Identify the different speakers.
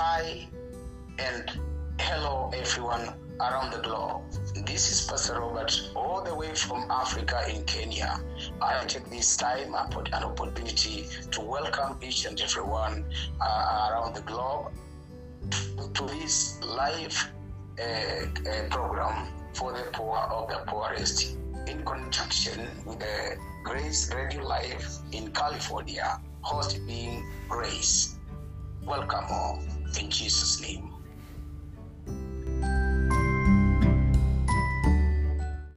Speaker 1: Hi and hello everyone around the globe. This is Pastor Robert, all the way from Africa in Kenya. I take this time and an opportunity to welcome each and everyone uh, around the globe to this live uh, uh, program for the poor of the poorest in conjunction with the Grace Radio Live in California, host being Grace. Welcome all in Jesus' name.